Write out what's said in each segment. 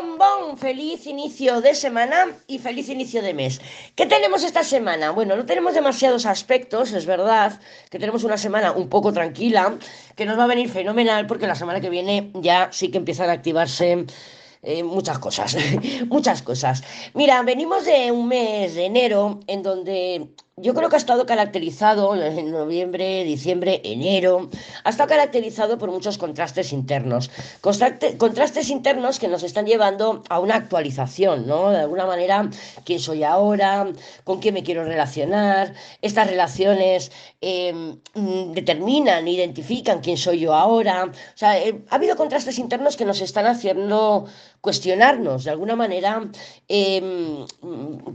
bombón! Feliz inicio de semana y feliz inicio de mes. ¿Qué tenemos esta semana? Bueno, no tenemos demasiados aspectos, es verdad, que tenemos una semana un poco tranquila, que nos va a venir fenomenal porque la semana que viene ya sí que empiezan a activarse eh, muchas cosas, muchas cosas. Mira, venimos de un mes de enero en donde yo creo que ha estado caracterizado en noviembre, diciembre, enero, ha estado caracterizado por muchos contrastes internos. Contrastes internos que nos están llevando a una actualización, ¿no? De alguna manera, quién soy ahora, con quién me quiero relacionar. Estas relaciones em, determinan, identifican quién soy yo ahora. O sea, eh, ha habido contrastes internos que nos están haciendo cuestionarnos de alguna manera em,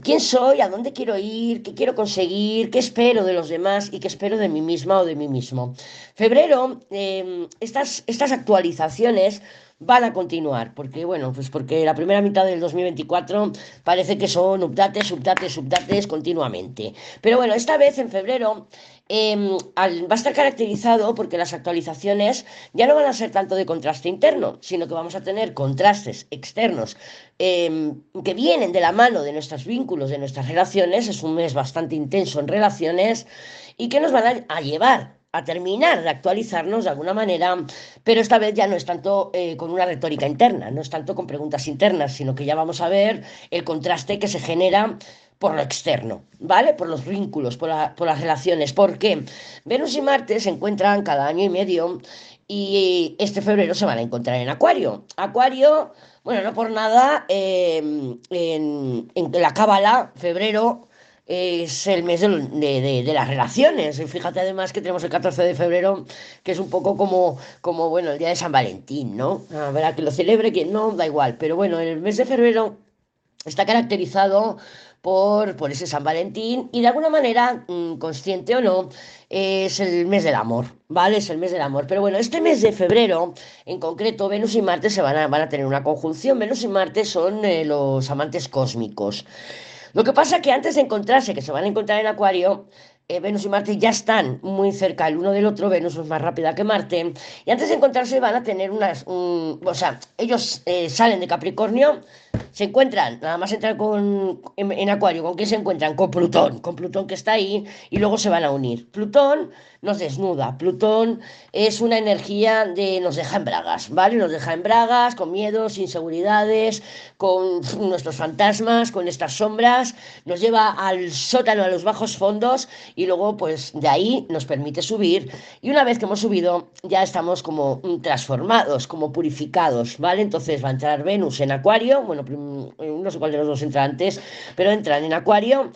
quién soy, a dónde quiero ir, qué quiero conseguir qué espero de los demás y qué espero de mí misma o de mí mismo. Febrero, em, estas, estas actualizaciones van a continuar, porque bueno, pues porque la primera mitad del 2024 parece que son updates, updates, updates continuamente. Pero bueno, esta vez en febrero em, va a estar caracterizado porque las actualizaciones ya no van a ser tanto de contraste interno, sino que vamos a tener contrastes externos em, que vienen de la mano de nuestros vínculos, de nuestras relaciones. Es un mes bastante intenso en relaciones y que nos van a llevar a terminar de actualizarnos de alguna manera, pero esta vez ya no es tanto eh, con una retórica interna, no es tanto con preguntas internas, sino que ya vamos a ver el contraste que se genera por lo externo, ¿vale? Por los vínculos, por, las relaciones. ¿Por qué? Venus y Marte se encuentran cada año y medio y este febrero se van a encontrar en Acuario. Acuario, bueno, no por nada, eh, en, la Cábala, febrero es el mes de, las relaciones. Fíjate además que tenemos el 14 de febrero, que es un poco como, como bueno, el día de San Valentín, ¿no? A ver, a que lo celebre, quien no, da igual. Pero bueno, el mes de febrero está caracterizado por, por ese San Valentín y de alguna manera, mm, consciente o no, es el mes del amor, ¿vale? Es el mes del amor. Pero bueno, este mes de febrero, en concreto, Venus y Marte se van a, van a tener una conjunción. Venus y Marte son eh, los amantes cósmicos. Lo que pasa es que antes de encontrarse, que se van a encontrar en Acuario, eh, Venus y Marte ya están muy cerca el uno del otro, Venus es más rápida que Marte, y antes de encontrarse van a tener unas, o sea, ellos eh, salen de Capricornio, se encuentran, nada más entran con, en, Acuario, ¿con quién se encuentran? Con Plutón, con Plutón que está ahí, y luego se van a unir. Plutón nos desnuda, Plutón es una energía de, nos deja en bragas, ¿vale? Nos deja en bragas, con miedos, inseguridades, con nuestros fantasmas, con estas sombras, nos lleva al sótano, a los bajos fondos, y luego, pues, de ahí nos permite subir, y una vez que hemos subido, ya estamos como transformados, como purificados, ¿vale? Entonces va a entrar Venus en Acuario, bueno, no sé cuál de los dos entra antes, pero entran en Acuario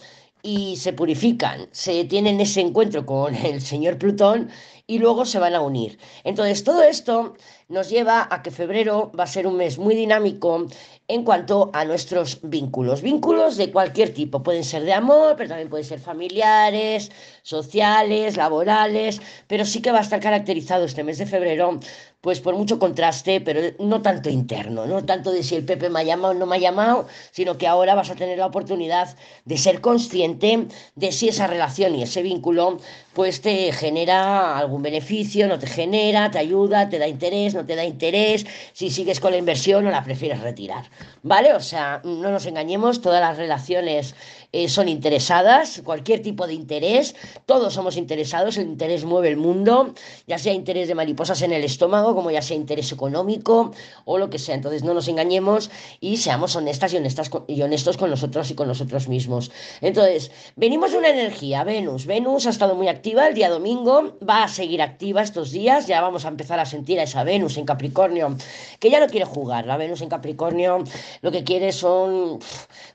y se purifican, se tienen ese encuentro con el señor Plutón y luego se van a unir. Entonces, todo esto nos lleva a que febrero va a ser un mes muy dinámico en cuanto a nuestros vínculos. Vínculos de cualquier tipo, pueden ser de amor, pero también pueden ser familiares, sociales, laborales, pero sí que va a estar caracterizado este mes de febrero pues por mucho contraste, pero no tanto interno, no tanto de si el Pepe me ha llamado o no me ha llamado, sino que ahora vas a tener la oportunidad de ser consciente de si esa relación y ese vínculo pues te genera algún beneficio, no te genera, te ayuda, te da interés, no te da interés, si sigues con la inversión o la prefieres retirar, ¿vale? O sea, no nos engañemos, todas las relaciones eh, son interesadas, cualquier tipo de interés, todos somos interesados, el interés mueve el mundo, ya sea interés de mariposas en el estómago, como ya sea interés económico o lo que sea. Entonces no nos engañemos y seamos honestas y, honestas y honestos con nosotros y con nosotros mismos. Entonces, venimos de una energía, Venus. Venus ha estado muy activa el día domingo, va a seguir activa estos días, ya vamos a empezar a sentir a esa Venus en Capricornio, que ya no quiere jugar. La Venus en Capricornio lo que quiere son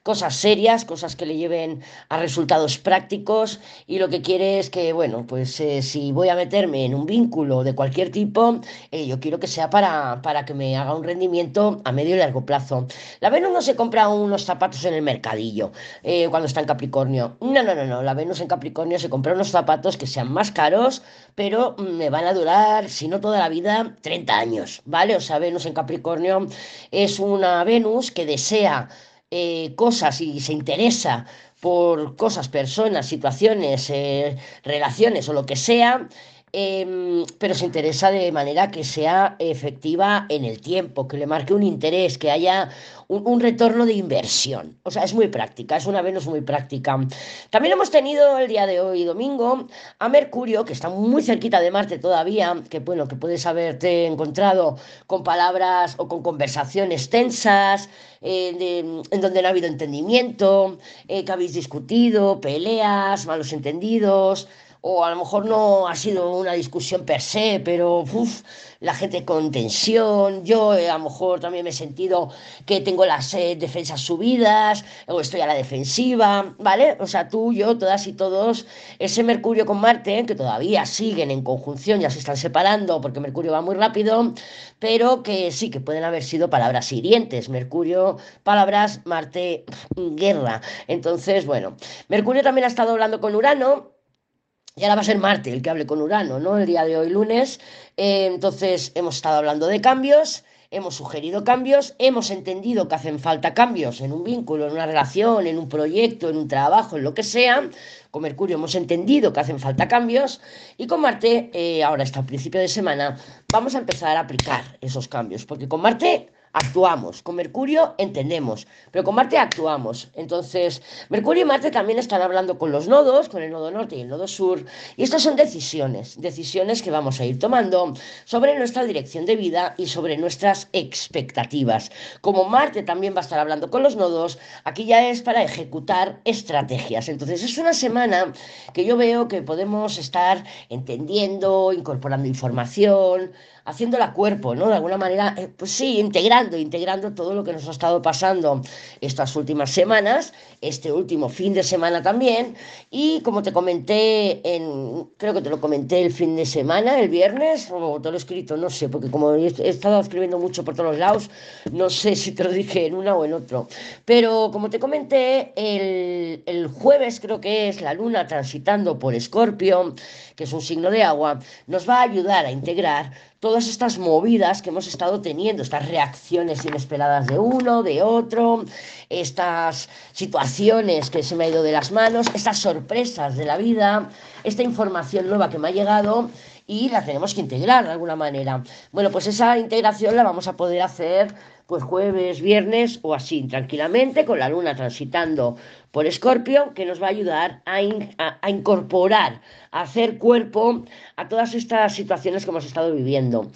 cosas serias, cosas que le lleven a resultados prácticos y lo que quiere es que, bueno, pues eh, si voy a meterme en un vínculo de cualquier tipo, eh, yo quiero que sea para, para que me haga un rendimiento a medio y largo plazo. La Venus no se compra unos zapatos en el mercadillo eh, cuando está en Capricornio. No, no, no, no. La Venus en Capricornio se compra unos zapatos que sean más caros, pero mm, me van a durar, si no toda la vida, 30 años, ¿vale? O sea, Venus en Capricornio es una Venus que desea eh, cosas y se interesa por cosas, personas, situaciones, eh, relaciones o lo que sea, Em, pero se interesa de manera que sea efectiva en el tiempo, que le marque un interés, que haya un, retorno de inversión. O sea, es muy práctica, es una Venus muy práctica. También hemos tenido el día de hoy, domingo, a Mercurio, que está muy cerquita de Marte todavía, que bueno, que puedes haberte encontrado con palabras o con conversaciones tensas, eh, en donde no ha habido entendimiento, eh, que habéis discutido, peleas, malos entendidos o a lo mejor no ha sido una discusión per se, pero la gente con tensión, yo eh, a lo mejor también me he sentido que tengo las eh, defensas subidas o estoy a la defensiva, ¿vale? O sea, tú, yo, todas y todos, ese Mercurio con Marte, que todavía siguen en conjunción, ya se están separando porque Mercurio va muy rápido, pero que sí, que pueden haber sido palabras hirientes. Mercurio, palabras, Marte, guerra. Entonces, bueno, Mercurio también ha estado hablando con Urano y ahora va a ser Marte el que hable con Urano, ¿no? El día de hoy, lunes. Eh, entonces, hemos estado hablando de cambios, hemos sugerido cambios, hemos entendido que hacen falta cambios en un vínculo, en una relación, en un proyecto, en un trabajo, en lo que sea. Con Mercurio hemos entendido que hacen falta cambios y con Marte, eh, ahora está a principio de semana, vamos a empezar a aplicar esos cambios, porque con Marte actuamos. Con Mercurio entendemos, pero con Marte actuamos. Entonces, Mercurio y Marte también están hablando con los nodos, con el nodo norte y el nodo sur, y estas son decisiones, decisiones que vamos a ir tomando sobre nuestra dirección de vida y sobre nuestras expectativas. Como Marte también va a estar hablando con los nodos, aquí ya es para ejecutar estrategias. Entonces, es una semana que yo veo que podemos estar entendiendo, incorporando información, haciéndola cuerpo, ¿no? De alguna manera, eh, pues sí, integrando, integrando todo lo que nos ha estado pasando estas últimas semanas, este último fin de semana también, y como te comenté, en, creo que te lo comenté el fin de semana, el viernes, o te lo he escrito, no sé, porque como he estado escribiendo mucho por todos lados, no sé si te lo dije en una o en otro, pero como te comenté, el, el jueves creo que es la luna transitando por Escorpio, que es un signo de agua, nos va a ayudar a integrar todas estas movidas que hemos estado teniendo, estas reacciones inesperadas de uno, de otro, estas situaciones que se me ha ido de las manos, estas sorpresas de la vida, esta información nueva que me ha llegado y la tenemos que integrar de alguna manera. Bueno, pues esa integración la vamos a poder hacer pues jueves, viernes o así, tranquilamente, con la luna transitando por Escorpio, que nos va a ayudar a, a, incorporar, a hacer cuerpo a todas estas situaciones que hemos estado viviendo.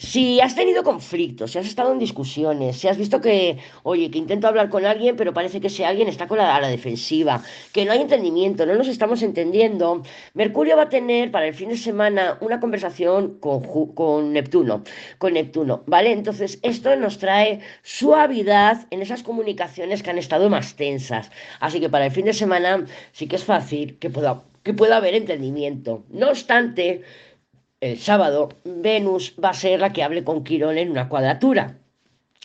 Si has tenido conflictos, si has estado en discusiones, si has visto que, oye, que intento hablar con alguien, pero parece que ese alguien está con la, a la defensiva, que no hay entendimiento, no nos estamos entendiendo, Mercurio va a tener para el fin de semana una conversación con, con Neptuno, con Neptuno, ¿vale? Entonces, esto nos trae suavidad en esas comunicaciones que han estado más tensas. Así que para el fin de semana sí que es fácil que pueda, que pueda haber entendimiento. No obstante, el sábado, Venus va a ser la que hable con Quirón en una cuadratura.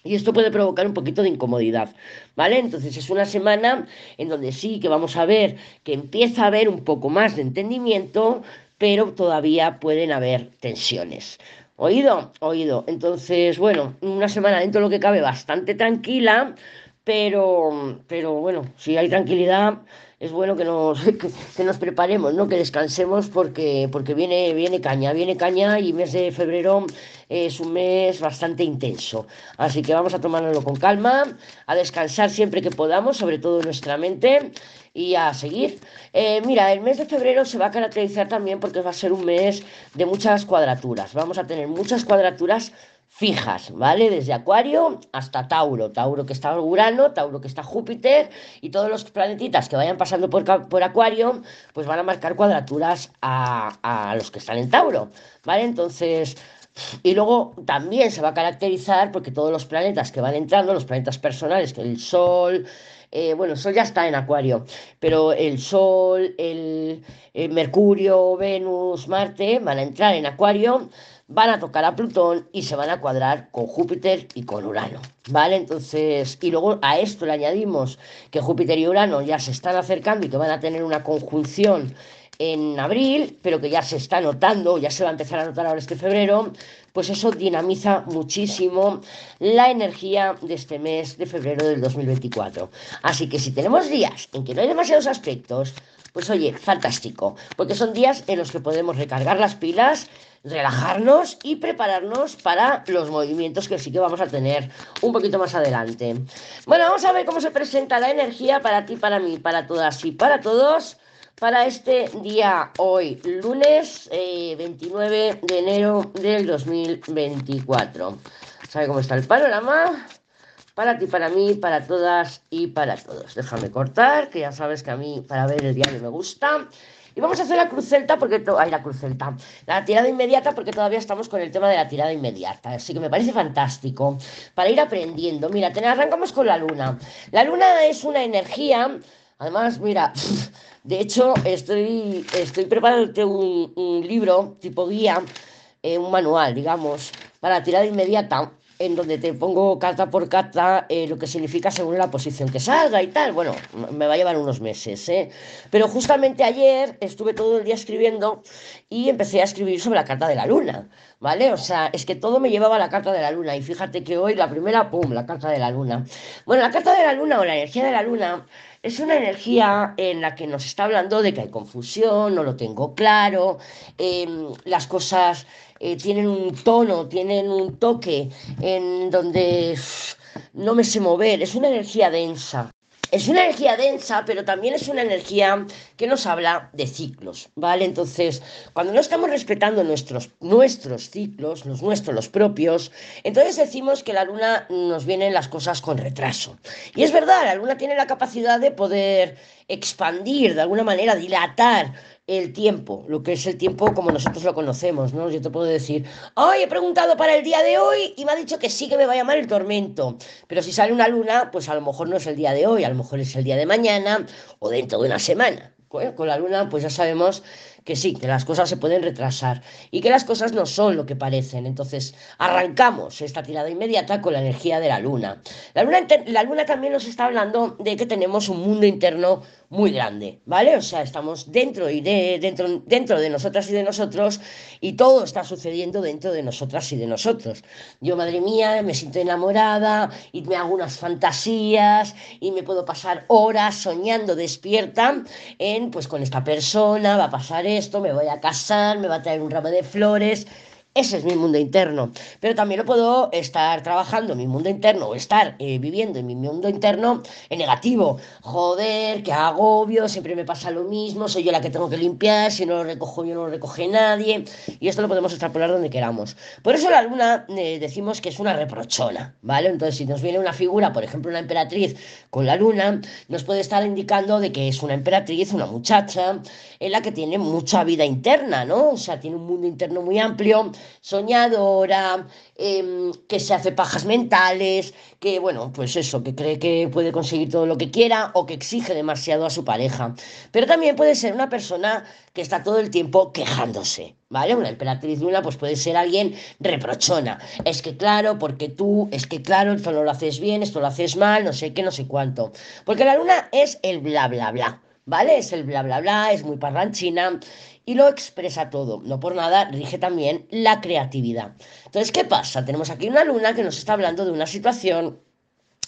Y esto puede provocar un poquito de incomodidad, ¿vale? Entonces es una semana en donde sí que vamos a ver que empieza a haber un poco más de entendimiento, pero todavía pueden haber tensiones. ¿Oído? Oído. Entonces, bueno, una semana dentro de lo que cabe bastante tranquila, pero, pero bueno, si hay tranquilidad, es bueno que nos, que, nos preparemos, ¿no? que descansemos porque, porque viene, viene caña, viene caña y mes de febrero es un mes bastante intenso. Así que vamos a tomárnoslo con calma, a descansar siempre que podamos, sobre todo nuestra mente, y a seguir. Eh, mira, el mes de febrero se va a caracterizar también porque va a ser un mes de muchas cuadraturas. Vamos a tener muchas cuadraturas fijas, ¿vale? Desde Acuario hasta Tauro, Tauro que está Urano, Tauro que está Júpiter y todos los planetitas que vayan pasando por, por Acuario, pues van a marcar cuadraturas a, a los que están en Tauro, ¿vale? Entonces, y luego también se va a caracterizar porque todos los planetas que van entrando, los planetas personales, que el Sol, eh, bueno, el Sol ya está en Acuario, pero el Sol, el, el Mercurio, Venus, Marte van a entrar en Acuario van a tocar a Plutón y se van a cuadrar con Júpiter y con Urano, ¿vale? Entonces, y luego a esto le añadimos que Júpiter y Urano ya se están acercando y que van a tener una conjunción en abril, pero que ya se está notando, ya se va a empezar a notar ahora este febrero, pues eso dinamiza muchísimo la energía de este mes de febrero del 2024. Así que si tenemos días en que no hay demasiados aspectos, pues oye, fantástico, porque son días en los que podemos recargar las pilas, relajarnos y prepararnos para los movimientos que sí que vamos a tener un poquito más adelante. Bueno, vamos a ver cómo se presenta la energía para ti, para mí, para todas y para todos para este día hoy, lunes 29 eh, de enero del 2024. ¿Sabe cómo está el panorama? Para ti, para mí, para todas y para todos. Déjame cortar, que ya sabes que a mí para ver el diario me gusta. Y vamos a hacer la cruz celta porque... Ay, la cruz celta. La tirada inmediata porque todavía estamos con el tema de la tirada inmediata. Así que me parece fantástico para ir aprendiendo. Mira, arrancamos con la luna. La luna es una energía... Además, mira, de hecho, estoy, estoy preparando un, libro tipo guía, eh, un manual, digamos, para tirada inmediata en donde te pongo carta por carta eh, lo que significa según la posición que salga y tal. Bueno, me va a llevar unos meses, ¿eh? Pero justamente ayer estuve todo el día escribiendo y empecé a escribir sobre la carta de la luna, ¿vale? O sea, es que todo me llevaba a la carta de la luna y fíjate que hoy la primera, ¡pum!, la carta de la luna. Bueno, la carta de la luna o la energía de la luna es una energía en la que nos está hablando de que hay confusión, no lo tengo claro, em, las cosas eh, tienen un tono, tienen un toque en donde no me sé mover, es una energía densa. Es una energía densa, pero también es una energía que nos habla de ciclos, ¿vale? Entonces, cuando no estamos respetando nuestros, nuestros ciclos, los nuestros, los propios, entonces decimos que la luna nos vienen las cosas con retraso. Y es verdad, la luna tiene la capacidad de poder expandir, de alguna manera, dilatar el tiempo, lo que es el tiempo como nosotros lo conocemos, ¿no? Yo te puedo decir, hoy he preguntado para el día de hoy y me ha dicho que sí que me va a llamar el tormento, pero si sale una luna, pues a lo mejor no es el día de hoy, a lo mejor es el día de mañana o dentro de una semana. Con la luna, pues ya sabemos que sí, que las cosas se pueden retrasar y que las cosas no son lo que parecen. Entonces, arrancamos esta tirada inmediata con la energía de la luna. La luna, la luna también nos está hablando de que tenemos un mundo interno muy grande, ¿vale? O sea, estamos dentro y de, dentro, dentro de nosotras y de nosotros y todo está sucediendo dentro de nosotras y de nosotros. Yo, madre mía, me siento enamorada y me hago unas fantasías y me puedo pasar horas soñando despierta en, pues con esta persona, va a pasar esto, me voy a casar, me va a traer un ramo de flores. Ese es mi mundo interno. Pero también lo puedo estar trabajando en mi mundo interno o estar eh, viviendo en mi mundo interno en negativo. Joder, qué agobio, siempre me pasa lo mismo, soy yo la que tengo que limpiar, si no lo recojo yo no lo recoge nadie. Y esto lo podemos extrapolar donde queramos. Por eso la luna eh, decimos que es una reprochona, ¿vale? Entonces, si nos viene una figura, por ejemplo, una emperatriz con la luna, nos puede estar indicando de que es una emperatriz, una muchacha, en la que tiene mucha vida interna, ¿no? O sea, tiene un mundo interno muy amplio soñadora, em, que se hace pajas mentales, que bueno, pues eso, que cree que puede conseguir todo lo que quiera o que exige demasiado a su pareja. Pero también puede ser una persona que está todo el tiempo quejándose, ¿vale? Una emperatriz luna pues puede ser alguien reprochona. Es que claro, porque tú, es que claro, esto no lo haces bien, esto lo haces mal, no sé qué, no sé cuánto. Porque la luna es el bla, bla, bla. ¿Vale? Es el bla, bla, bla, es muy parranchina y lo expresa todo. No por nada rige también la creatividad. Entonces, ¿qué pasa? Tenemos aquí una luna que nos está hablando de una situación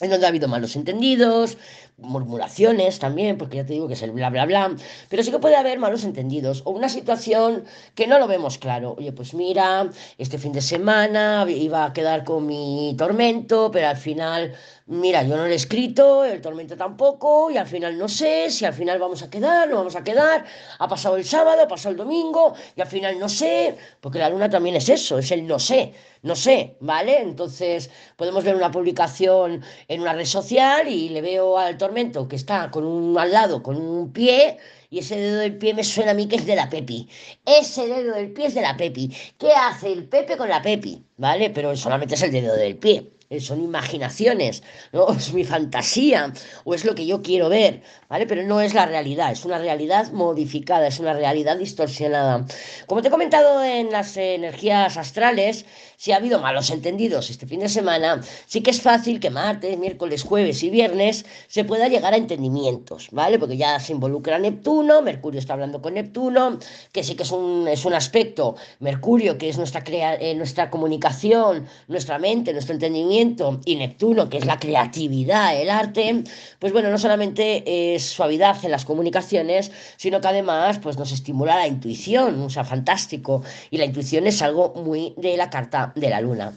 en donde ha habido malos entendidos, murmuraciones también, porque ya te digo que es el bla, bla, bla, pero sí que puede haber malos entendidos o una situación que no lo vemos claro. Oye, pues mira, este fin de semana iba a quedar con mi tormento, pero al final mira, yo no lo he escrito, el tormento tampoco, y al final no sé si al final vamos a quedar, no vamos a quedar, ha pasado el sábado, ha pasado el domingo, y al final no sé, porque la luna también es eso, es el no sé, no sé, ¿vale? Entonces podemos ver una publicación en una red social y le veo al tormento que está con un al lado, con un pie, y ese dedo del pie me suena a mí que es de la Pepi. Ese dedo del pie es de la Pepi. ¿Qué hace el Pepe con la Pepi? ¿Vale? Pero solamente es el dedo del pie. Eh, son imaginaciones, ¿no? Es mi fantasía o es lo que yo quiero ver, ¿vale? Pero no es la realidad, es una realidad modificada, es una realidad distorsionada. Como te he comentado en las energías astrales, si ha habido malos entendidos este fin de semana, sí que es fácil que martes, miércoles, jueves y viernes se pueda llegar a entendimientos, ¿vale? Porque ya se involucra Neptuno, Mercurio está hablando con Neptuno, que sí que es un, es un aspecto, Mercurio, que es nuestra, eh, nuestra comunicación, nuestra mente, nuestro entendimiento, y Neptuno, que es la creatividad, el arte, pues bueno, no solamente es suavidad en las comunicaciones, sino que además pues nos estimula la intuición, o sea, fantástico, y la intuición es algo muy de la carta de la luna.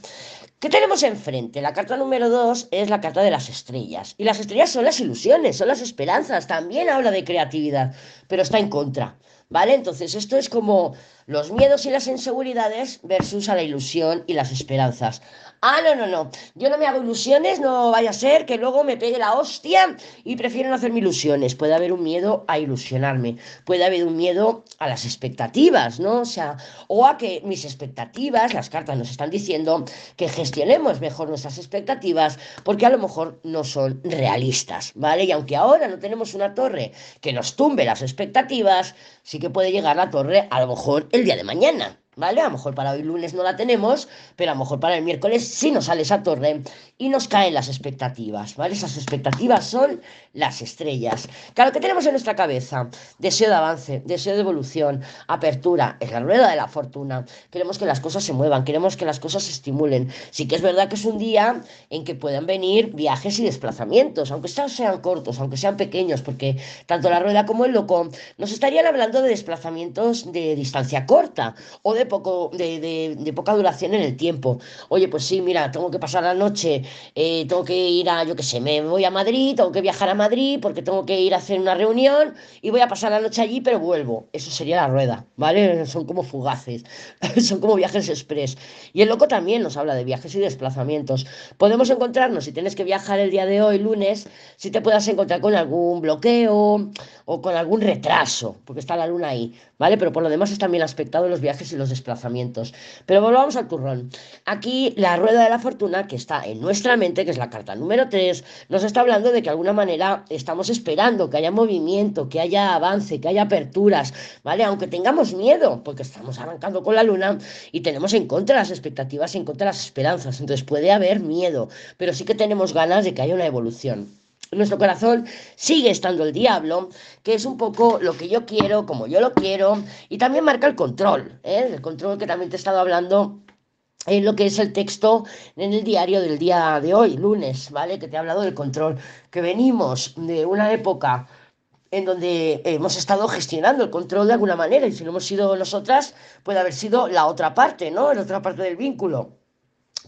¿Qué tenemos enfrente? La carta número dos es la carta de las estrellas. Y las estrellas son las ilusiones, son las esperanzas. También habla de creatividad, pero está en contra. ¿Vale? Entonces, esto es como los miedos y las inseguridades versus a la ilusión y las esperanzas. Ah, no, no, no. Yo no me hago ilusiones, no vaya a ser que luego me pegue la hostia y prefiero no hacerme ilusiones. Puede haber un miedo a ilusionarme, puede haber un miedo a las expectativas, ¿no? O sea, o a que mis expectativas, las cartas nos están diciendo que gestionemos mejor nuestras expectativas porque a lo mejor no son realistas, ¿vale? Y aunque ahora no tenemos una torre que nos tumbe las expectativas, sí que puede llegar la torre a lo mejor el día de mañana. ¿Vale? A lo mejor para hoy lunes no la tenemos, pero a lo mejor para el miércoles sí nos sale esa torre y nos caen las expectativas, ¿vale? Esas expectativas son las estrellas. Claro, que tenemos en nuestra cabeza? Deseo de avance, deseo de evolución, apertura, es la rueda de la fortuna. Queremos que las cosas se muevan, queremos que las cosas se estimulen. Sí que es verdad que es un día en que puedan venir viajes y desplazamientos, aunque sean cortos, aunque sean pequeños, porque tanto la rueda como el loco nos estarían hablando de desplazamientos de distancia corta o de poco, de, poca duración en el tiempo. Oye, pues sí, mira, tengo que pasar la noche, eh, tengo que ir a, yo qué sé, me voy a Madrid, tengo que viajar a Madrid porque tengo que ir a hacer una reunión y voy a pasar la noche allí, pero vuelvo. Eso sería la rueda, ¿vale? Son como fugaces, son como viajes express. Y el loco también nos habla de viajes y desplazamientos. Podemos encontrarnos, si tienes que viajar el día de hoy, lunes, si te puedas encontrar con algún bloqueo o con algún retraso, porque está la luna ahí, ¿vale? Pero por lo demás están bien aspectados los viajes y los desplazamientos. Pero volvamos al turrón. Aquí la rueda de la fortuna, que está en nuestra mente, que es la carta número 3, nos está hablando de que de alguna manera estamos esperando que haya movimiento, que haya avance, que haya aperturas, ¿vale? Aunque tengamos miedo, porque estamos arrancando con la luna y tenemos en contra las expectativas, en contra las esperanzas. Entonces puede haber miedo, pero sí que tenemos ganas de que haya una evolución nuestro corazón sigue estando el diablo, que es un poco lo que yo quiero, como yo lo quiero, y también marca el control, ¿eh? el control que también te he estado hablando en lo que es el texto en el diario del día de hoy, lunes, ¿vale? Que te he hablado del control, que venimos de una época en donde hemos estado gestionando el control de alguna manera, y si no hemos sido nosotras, puede haber sido la otra parte, ¿no? La otra parte del vínculo.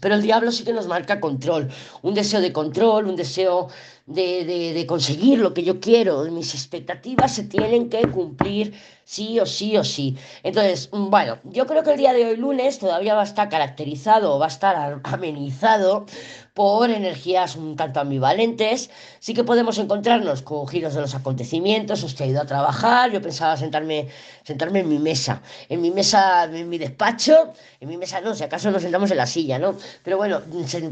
Pero el diablo sí que nos marca control, un deseo de control, un deseo de, conseguir lo que yo quiero, mis expectativas se tienen que cumplir sí o sí o sí. Entonces, mm, bueno, yo creo que el día de hoy lunes todavía va a estar caracterizado, va a estar amenizado por energías un tanto ambivalentes. Sí que podemos encontrarnos con giros de los acontecimientos, os he ido a trabajar, yo pensaba sentarme, sentarme en mi mesa, en mi mesa, en mi despacho, en mi mesa no, si acaso nos sentamos en la silla, ¿no? Pero bueno,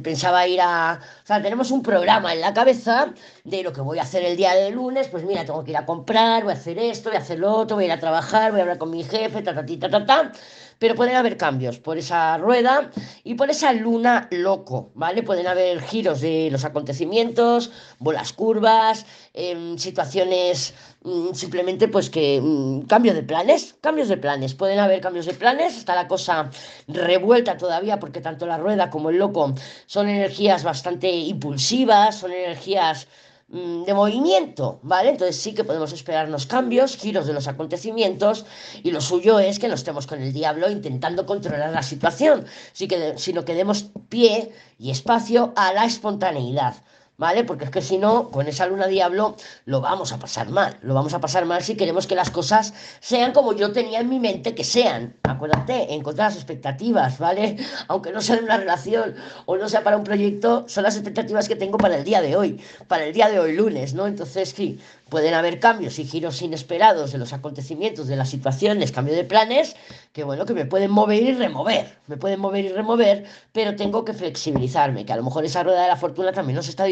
pensaba ir a... O sea, tenemos un programa en la cabeza de lo que voy a hacer el día de lunes, pues mira, tengo que ir a comprar, voy a hacer esto, voy a hacer lo otro, voy a ir a trabajar, voy a hablar con mi jefe, ta, ta, ta, ta, ta, pero pueden haber cambios por esa rueda y por esa luna loco, ¿vale? Pueden haber giros de los acontecimientos, bolas curvas, em, situaciones mm, simplemente pues que mm, cambios de planes, cambios de planes, pueden haber cambios de planes, está la cosa revuelta todavía porque tanto la rueda como el loco son energías bastante impulsivas, son energías de movimiento, ¿vale? Entonces sí que podemos esperarnos cambios, giros de los acontecimientos y lo suyo es que no estemos con el diablo intentando controlar la situación, sino que demos pie y espacio a la espontaneidad. ¿Vale? Porque es que si no, con esa luna diablo lo vamos a pasar mal, lo vamos a pasar mal si queremos que las cosas sean como yo tenía en mi mente que sean. Acuérdate, encontrar las expectativas, ¿vale? Aunque no sea de una relación o no sea para un proyecto, son las expectativas que tengo para el día de hoy, para el día de hoy lunes, ¿no? Entonces, sí, pueden haber cambios y giros inesperados de los acontecimientos, de las situaciones, cambio de planes, que bueno, que me pueden mover y remover, me pueden mover y remover, pero tengo que flexibilizarme, que a lo mejor esa rueda de la fortuna también nos está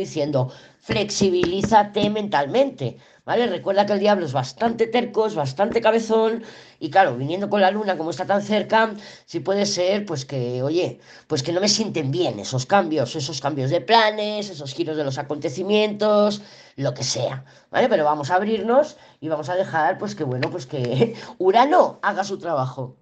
flexibilízate mentalmente, ¿vale? Recuerda que el diablo es bastante terco, es bastante cabezón, y claro, viniendo con la luna como está tan cerca, sí puede ser, pues que, oye, pues que no me sienten bien esos cambios, esos cambios de planes, esos giros de los acontecimientos, lo que sea, ¿vale? Pero vamos a abrirnos y vamos a dejar, pues que bueno, pues que Urano haga su trabajo.